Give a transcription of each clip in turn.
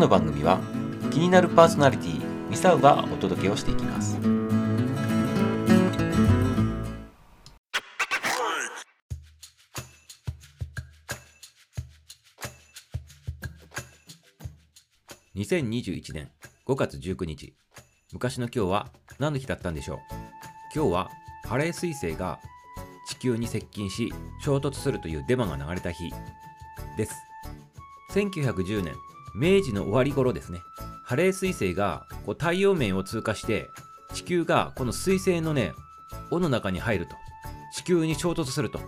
の番組は気になるパーソナリティミサウがお届けをしていきます。2021年5月19日。昔の今日は何の日だったんでしょう？今日はハレー彗星が地球に接近し衝突するというデマが流れた日です。1910年明治の終わり頃ですね。ハレー彗星がこう太陽面を通過して地球がこの彗星のね尾の中に入ると。地球に衝突すると。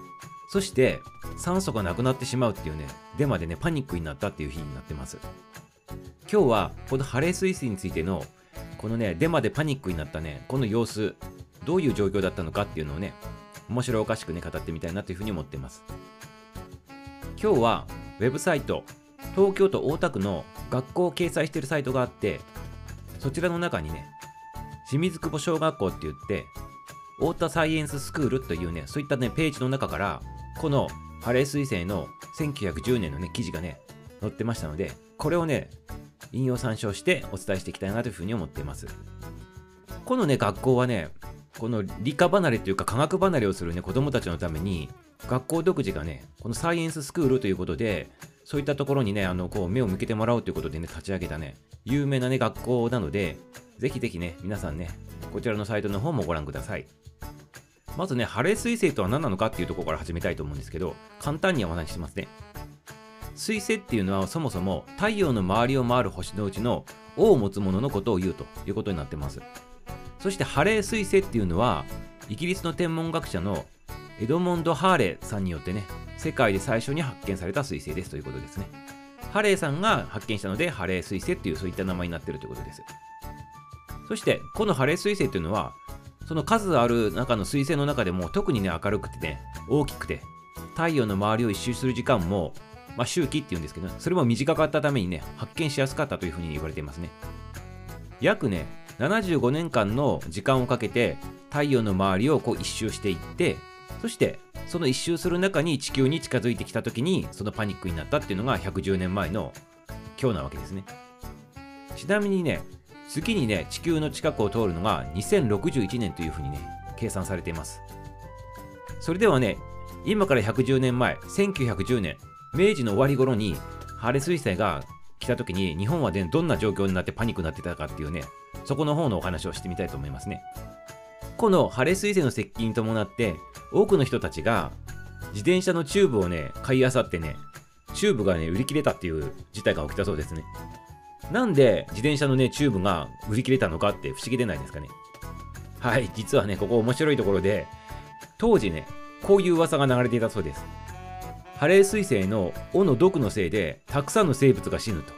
そして酸素がなくなってしまうっていうねデマでねパニックになったっていう日になってます。今日はこのハレー彗星についてのこのねデマでパニックになったねこの様子どういう状況だったのかっていうのをね面白おかしくね、語ってみたいなというふうに思ってます。今日は、ウェブサイト、東京都大田区の学校を掲載しているサイトがあって、そちらの中にね、清水久保小学校って言って、太田サイエンススクールというね、そういったね、ページの中から、このハレー彗星の1910年のね、記事がね、載ってましたので、これをね、引用参照してお伝えしていきたいなというふうに思っています。このね、学校はね、この理科離れというか科学離れをするね子供たちのために学校独自がねこのサイエンススクールということでそういったところにねあのこう目を向けてもらおうということでね立ち上げたね有名なね学校なのでぜひぜひね皆さんねこちらのサイトの方もご覧ください。まずねハレー彗星とは何なのかっていうところから始めたいと思うんですけど簡単にお話ししますね。彗星っていうのはそもそも太陽の周りを回る星のうちの尾を持つもののことを言うということになってます。そしてハレー彗星っていうのはイギリスの天文学者のエドモンド・ハーレーさんによってね世界で最初に発見された彗星ですということですねハレーさんが発見したのでハレー彗星っていうそういった名前になってるということですそしてこのハレー彗星っていうのはその数ある中の彗星の中でも特にね明るくてね大きくて太陽の周りを一周する時間もまあ、周期っていうんですけど、それも短かったためにね、発見しやすかったというふうに言われていますね。約ね、75年間の時間をかけて太陽の周りをこう一周していってそしてその一周する中に地球に近づいてきた時にそのパニックになったっていうのが110年前の今日なわけですねちなみにね次にね地球の近くを通るのが2061年というふうにね計算されていますそれではね今から110年前1910年明治の終わり頃にハレ彗星が来た時に日本はねどんな状況になってパニックになってたかっていうねそこの方のお話をしてみたいと思いますね。このハレ彗星の接近に伴って、多くの人たちが自転車のチューブをね、買いあさってね、チューブがね、売り切れたっていう事態が起きたそうですね。なんで自転車のね、チューブが売り切れたのかって不思議でないですかね。はい、実はね、ここ面白いところで、当時ね、こういう噂が流れていたそうです。ハレー彗星の尾の毒のせいで、たくさんの生物が死ぬと。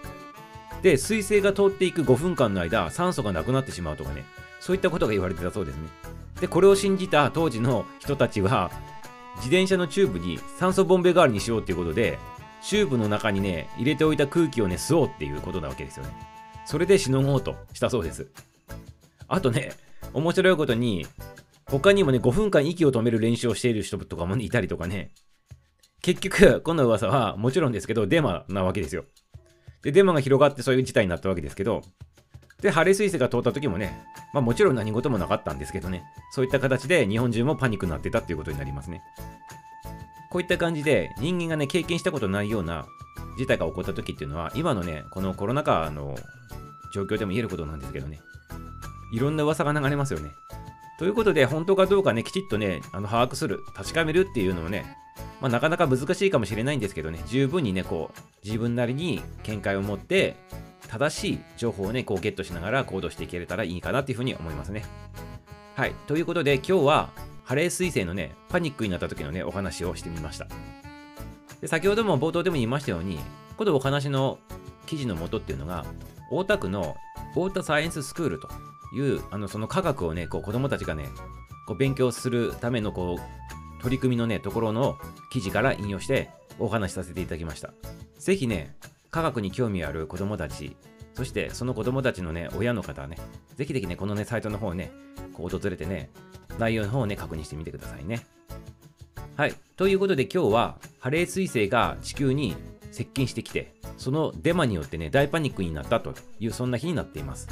で、彗星が通っていく5分間の間、酸素がなくなってしまうとかね、そういったことが言われてたそうですね。で、これを信じた当時の人たちは、自転車のチューブに酸素ボンベ代わりにしようっていうことで、チューブの中にね、入れておいた空気をね、吸おうっていうことなわけですよね。それでしのごうとしたそうです。あとね、面白いことに、他にもね、5分間息を止める練習をしている人とかも、ね、いたりとかね、結局、この噂はもちろんですけど、デマなわけですよ。で、デマが広がってそういう事態になったわけですけど、で、ハレー彗星が通った時もね、まあもちろん何事もなかったんですけどね、そういった形で日本中もパニックになってたっていうことになりますね。こういった感じで人間がね、経験したことないような事態が起こった時っていうのは、今のね、このコロナ禍の状況でも言えることなんですけどね、いろんな噂が流れますよね。ということで、本当かどうかね、きちっとね、あの把握する、確かめるっていうのをね、まあ、なかなか難しいかもしれないんですけどね、十分にね、こう、自分なりに見解を持って、正しい情報をね、こうゲットしながら行動していけれたらいいかなっていうふうに思いますね。はい。ということで、今日は、ハレー彗星のね、パニックになった時のね、お話をしてみました。で先ほども冒頭でも言いましたように、このお話の記事の元っていうのが、大田区の大田サイエンススクールという、あのその科学をね、こう子供たちがね、こう勉強するためのこう取り組みのね、ところの記事から引用してお話しさせていただきました。ぜひね、科学に興味ある子供たち、そしてその子供たちのね、親の方はね、ぜひぜひね、このね、サイトの方をね、こう訪れてね、内容の方をね、確認してみてくださいね。はい。ということで今日は、ハレー彗星が地球に接近してきて、そのデマによってね、大パニックになったという、そんな日になっています。